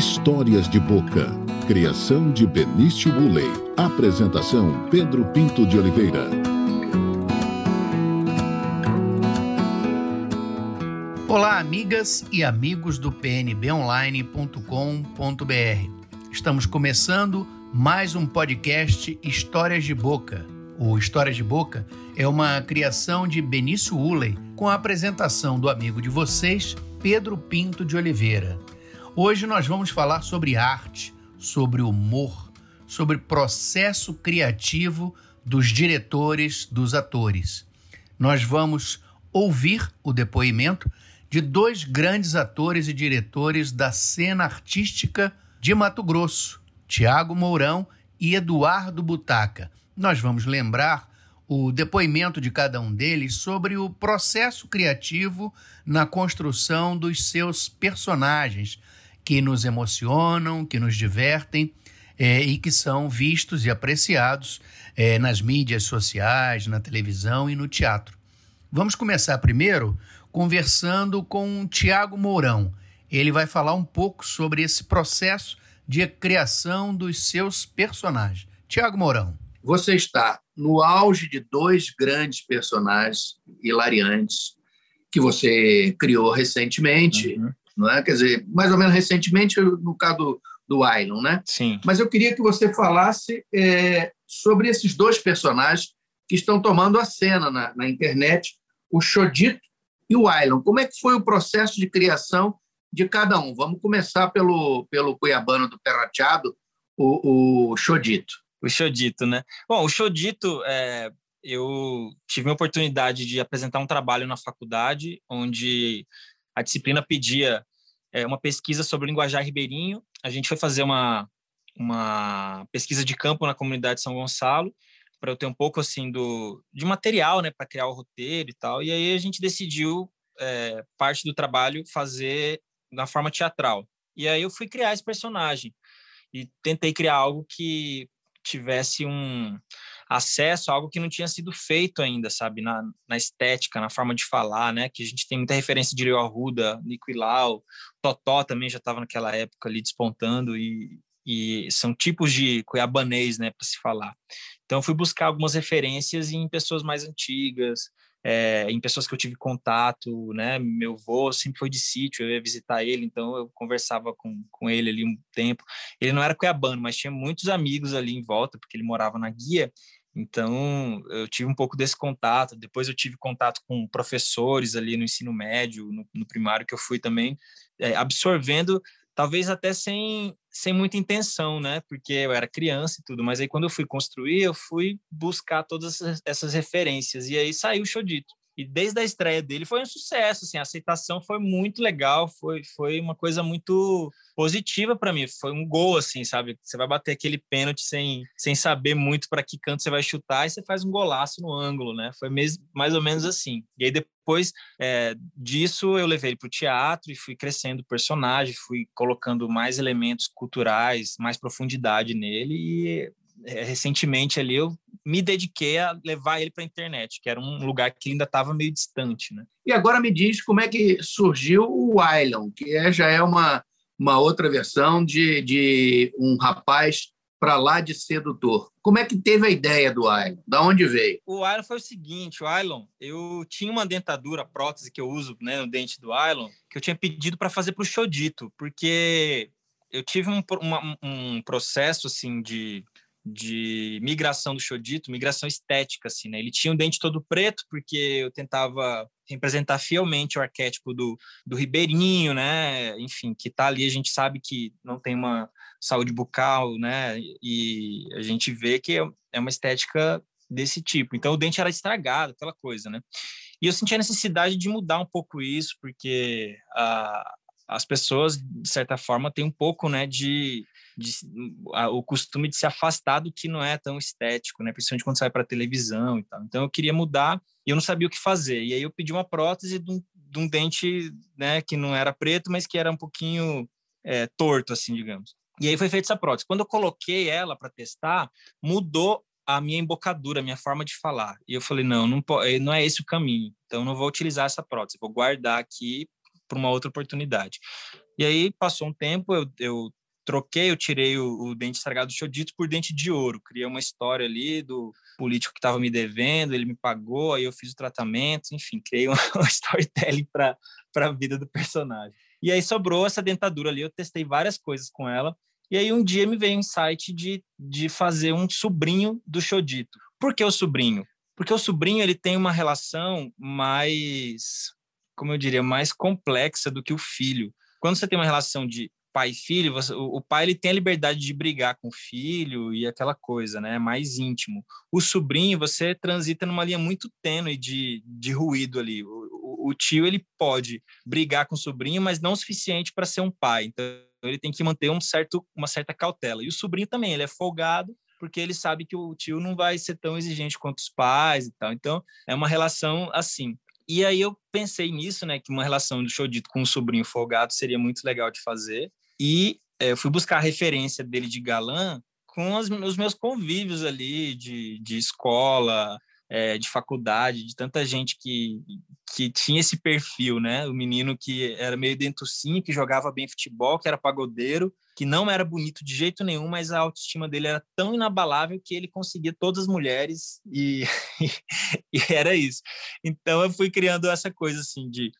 Histórias de Boca. Criação de Benício Uley. Apresentação Pedro Pinto de Oliveira. Olá, amigas e amigos do pnbonline.com.br. Estamos começando mais um podcast Histórias de Boca. O Histórias de Boca é uma criação de Benício Uley, com a apresentação do amigo de vocês, Pedro Pinto de Oliveira. Hoje nós vamos falar sobre arte, sobre humor, sobre processo criativo dos diretores, dos atores. Nós vamos ouvir o depoimento de dois grandes atores e diretores da cena artística de Mato Grosso, Tiago Mourão e Eduardo Butaca. Nós vamos lembrar o depoimento de cada um deles sobre o processo criativo na construção dos seus personagens, que nos emocionam, que nos divertem é, e que são vistos e apreciados é, nas mídias sociais, na televisão e no teatro. Vamos começar primeiro conversando com Tiago Mourão. Ele vai falar um pouco sobre esse processo de criação dos seus personagens. Tiago Mourão. Você está no auge de dois grandes personagens hilariantes que você criou recentemente, uhum. Não é? Quer dizer, mais ou menos recentemente no caso do, do Ailon, né? Sim. Mas eu queria que você falasse é, sobre esses dois personagens que estão tomando a cena na, na internet, o Chodito e o Ailon. Como é que foi o processo de criação de cada um? Vamos começar pelo, pelo cuiabano do Perrateado, o, o Chodito. O Chodito, né? Bom, o Chodito, é, eu tive a oportunidade de apresentar um trabalho na faculdade, onde a disciplina pedia é, uma pesquisa sobre o linguajar ribeirinho. A gente foi fazer uma, uma pesquisa de campo na comunidade de São Gonçalo, para eu ter um pouco assim do de material, né, para criar o roteiro e tal. E aí a gente decidiu é, parte do trabalho fazer na forma teatral. E aí eu fui criar esse personagem e tentei criar algo que tivesse um acesso a algo que não tinha sido feito ainda, sabe, na, na estética, na forma de falar, né, que a gente tem muita referência de Rio Arruda, Nico Ilau, Totó também já estava naquela época ali despontando e, e são tipos de cuiabanês, né, para se falar. Então, fui buscar algumas referências em pessoas mais antigas, é, em pessoas que eu tive contato, né? Meu avô sempre foi de sítio, eu ia visitar ele, então eu conversava com, com ele ali um tempo. Ele não era cuiabano, mas tinha muitos amigos ali em volta, porque ele morava na guia, então eu tive um pouco desse contato. Depois eu tive contato com professores ali no ensino médio, no, no primário que eu fui também, é, absorvendo talvez até sem, sem muita intenção, né? Porque eu era criança e tudo, mas aí quando eu fui construir, eu fui buscar todas essas referências e aí saiu o Chodito. E desde a estreia dele foi um sucesso, assim, a aceitação foi muito legal, foi, foi uma coisa muito positiva para mim, foi um gol, assim, sabe? Você vai bater aquele pênalti sem, sem saber muito para que canto você vai chutar e você faz um golaço no ângulo, né? Foi mesmo, mais ou menos assim. E aí depois é, disso eu levei ele para o teatro e fui crescendo o personagem, fui colocando mais elementos culturais, mais profundidade nele e é, recentemente ali eu me dediquei a levar ele para a internet, que era um lugar que ainda estava meio distante, né? E agora me diz como é que surgiu o Island, que é, já é uma, uma outra versão de, de um rapaz para lá de sedutor. Como é que teve a ideia do Island? Da onde veio? O Island foi o seguinte, o Island, eu tinha uma dentadura, prótese que eu uso né, no dente do Island, que eu tinha pedido para fazer para o Chodito, porque eu tive um, uma, um processo assim de de migração do Chodito, migração estética, assim, né? Ele tinha um dente todo preto, porque eu tentava representar fielmente o arquétipo do, do ribeirinho, né? Enfim, que tá ali, a gente sabe que não tem uma saúde bucal, né? E a gente vê que é uma estética desse tipo. Então, o dente era estragado, aquela coisa, né? E eu senti a necessidade de mudar um pouco isso, porque a, as pessoas, de certa forma, têm um pouco, né, de de, a, o costume de se afastar do que não é tão estético, né? Principalmente quando sai para televisão e tal. Então eu queria mudar e eu não sabia o que fazer. E aí eu pedi uma prótese de um, de um dente, né? Que não era preto, mas que era um pouquinho é, torto, assim, digamos. E aí foi feita essa prótese. Quando eu coloquei ela para testar, mudou a minha embocadura, a minha forma de falar. E eu falei, não, não, eh, não é esse o caminho. Então, não vou utilizar essa prótese. Vou guardar aqui para uma outra oportunidade. E aí passou um tempo, eu, eu troquei, eu tirei o, o dente estragado do Chodito por dente de ouro. Criei uma história ali do político que estava me devendo, ele me pagou, aí eu fiz o tratamento, enfim, criei uma, uma storytelling para a vida do personagem. E aí sobrou essa dentadura ali, eu testei várias coisas com ela, e aí um dia me veio um insight de, de fazer um sobrinho do Chodito. Por que o sobrinho? Porque o sobrinho ele tem uma relação mais, como eu diria, mais complexa do que o filho. Quando você tem uma relação de pai e filho, você, o, pai ele tem a liberdade de brigar com o filho e aquela coisa, né? Mais íntimo. O sobrinho, você transita numa linha muito tênue de, de ruído ali. O, o, tio ele pode brigar com o sobrinho, mas não o suficiente para ser um pai. Então ele tem que manter um certo, uma certa cautela. E o sobrinho também, ele é folgado porque ele sabe que o tio não vai ser tão exigente quanto os pais e tal. Então é uma relação assim. E aí eu pensei nisso, né, que uma relação do Chodito com um sobrinho folgado seria muito legal de fazer. E é, fui buscar a referência dele de galã com as, os meus convívios ali de, de escola, é, de faculdade, de tanta gente que, que tinha esse perfil, né? O menino que era meio dentucinho, que jogava bem futebol, que era pagodeiro, que não era bonito de jeito nenhum, mas a autoestima dele era tão inabalável que ele conseguia todas as mulheres e, e era isso. Então eu fui criando essa coisa assim de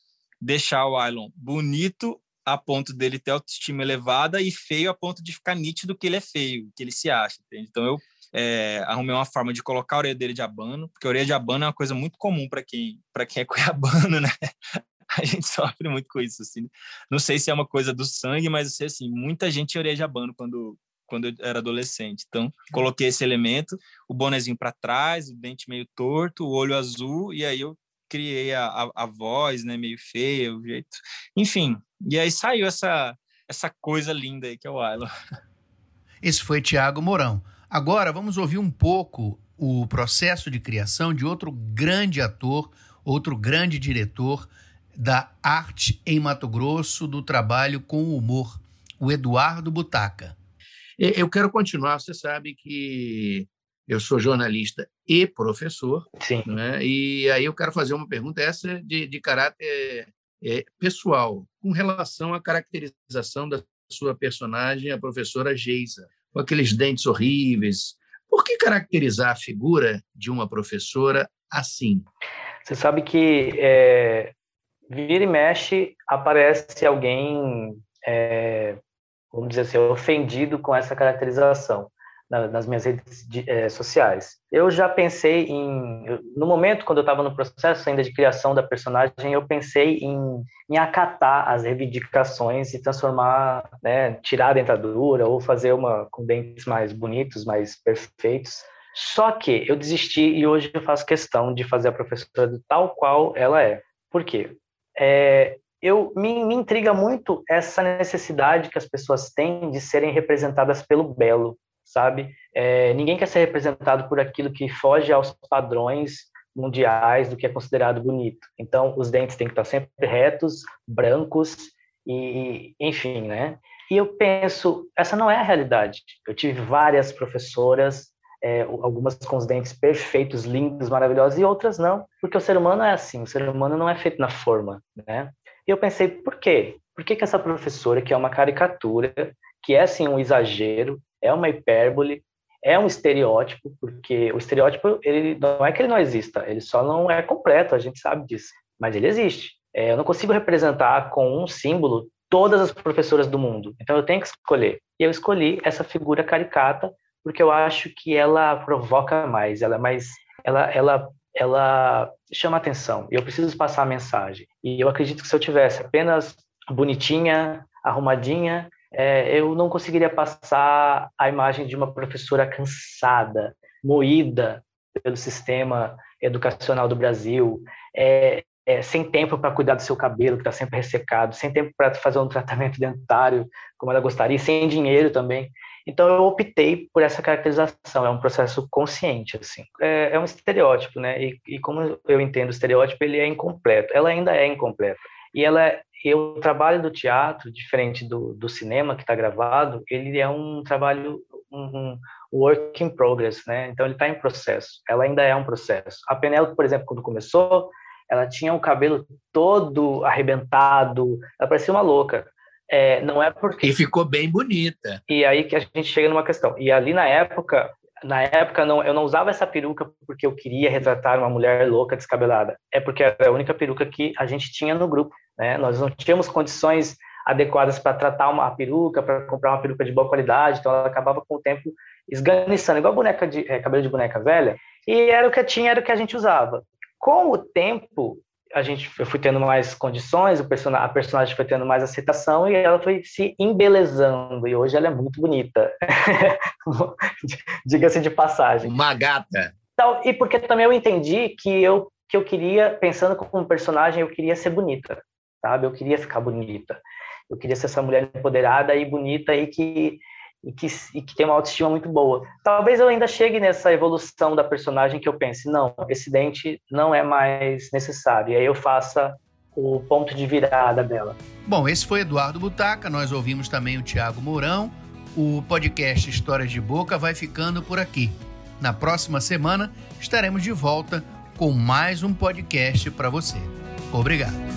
deixar o Ailon bonito a ponto dele ter autoestima elevada e feio a ponto de ficar nítido que ele é feio, que ele se acha, entende? Então eu é, arrumei uma forma de colocar a orelha dele de abano, porque a orelha de abano é uma coisa muito comum para quem, quem é cuiabano, né? A gente sofre muito com isso, assim. Não sei se é uma coisa do sangue, mas eu sei assim, muita gente orelha de abano quando quando eu era adolescente. Então, coloquei esse elemento, o bonezinho para trás, o dente meio torto, o olho azul, e aí eu criei a, a, a voz, né, meio feia, o jeito. Enfim, e aí saiu essa, essa coisa linda aí que é o Ailo. Esse foi Tiago Mourão. Agora vamos ouvir um pouco o processo de criação de outro grande ator, outro grande diretor da arte em Mato Grosso, do trabalho com o humor, o Eduardo Butaca. Eu quero continuar. Você sabe que eu sou jornalista e professor, Sim. Né? e aí eu quero fazer uma pergunta, essa de, de caráter é, pessoal, com relação à caracterização da sua personagem, a professora Geisa, com aqueles dentes horríveis. Por que caracterizar a figura de uma professora assim? Você sabe que é, vira e mexe aparece alguém, é, vamos dizer assim, ofendido com essa caracterização nas minhas redes de, é, sociais. Eu já pensei em, no momento quando eu estava no processo ainda de criação da personagem, eu pensei em, em acatar as reivindicações e transformar, né, tirar a dentadura ou fazer uma com dentes mais bonitos, mais perfeitos. Só que eu desisti e hoje eu faço questão de fazer a professora tal qual ela é. Por quê? É, eu me, me intriga muito essa necessidade que as pessoas têm de serem representadas pelo belo, sabe? É, ninguém quer ser representado por aquilo que foge aos padrões mundiais do que é considerado bonito. Então, os dentes têm que estar sempre retos, brancos e, enfim, né? E eu penso, essa não é a realidade. Eu tive várias professoras, é, algumas com os dentes perfeitos, lindos, maravilhosos, e outras não, porque o ser humano é assim, o ser humano não é feito na forma, né? E eu pensei, por quê? Por que, que essa professora, que é uma caricatura, que é assim um exagero, é uma hipérbole, é um estereótipo, porque o estereótipo ele não é que ele não exista, ele só não é completo, a gente sabe disso, mas ele existe. É, eu não consigo representar com um símbolo todas as professoras do mundo, então eu tenho que escolher. E eu escolhi essa figura caricata porque eu acho que ela provoca mais, ela é mais, ela, ela, ela chama atenção. Eu preciso passar a mensagem. E eu acredito que se eu tivesse apenas bonitinha, arrumadinha, é, eu não conseguiria passar a imagem de uma professora cansada, moída pelo sistema educacional do Brasil, é, é, sem tempo para cuidar do seu cabelo, que está sempre ressecado, sem tempo para fazer um tratamento dentário como ela gostaria, sem dinheiro também. Então eu optei por essa caracterização, é um processo consciente, assim. É, é um estereótipo, né? E, e, como eu entendo o estereótipo, ele é incompleto. Ela ainda é incompleta. E ela e o trabalho do teatro, diferente do, do cinema que está gravado, ele é um trabalho, um, um work in progress, né? Então ele está em processo. Ela ainda é um processo. A Penélope, por exemplo, quando começou, ela tinha o cabelo todo arrebentado, ela parecia uma louca. é, não é porque. E ficou bem bonita. E aí que a gente chega numa questão. E ali na época, na época não, eu não usava essa peruca porque eu queria retratar uma mulher louca descabelada. É porque era a única peruca que a gente tinha no grupo. Né? Nós não tínhamos condições adequadas para tratar uma peruca, para comprar uma peruca de boa qualidade, então ela acabava com o tempo esganiçando, igual boneca de é, cabelo de boneca velha. E era o que tinha, era o que a gente usava. Com o tempo, a gente eu fui tendo mais condições, o person a personagem foi tendo mais aceitação e ela foi se embelezando e hoje ela é muito bonita. Diga-se de passagem. Uma gata. Então, e porque também eu entendi que eu que eu queria, pensando como personagem, eu queria ser bonita, sabe? Eu queria ficar bonita. Eu queria ser essa mulher empoderada e bonita e que e que, e que tem uma autoestima muito boa. Talvez eu ainda chegue nessa evolução da personagem que eu pense, não, esse dente não é mais necessário, e aí eu faça o ponto de virada dela. Bom, esse foi Eduardo Butaca, nós ouvimos também o Tiago Mourão. O podcast Histórias de Boca vai ficando por aqui. Na próxima semana estaremos de volta com mais um podcast para você. Obrigado.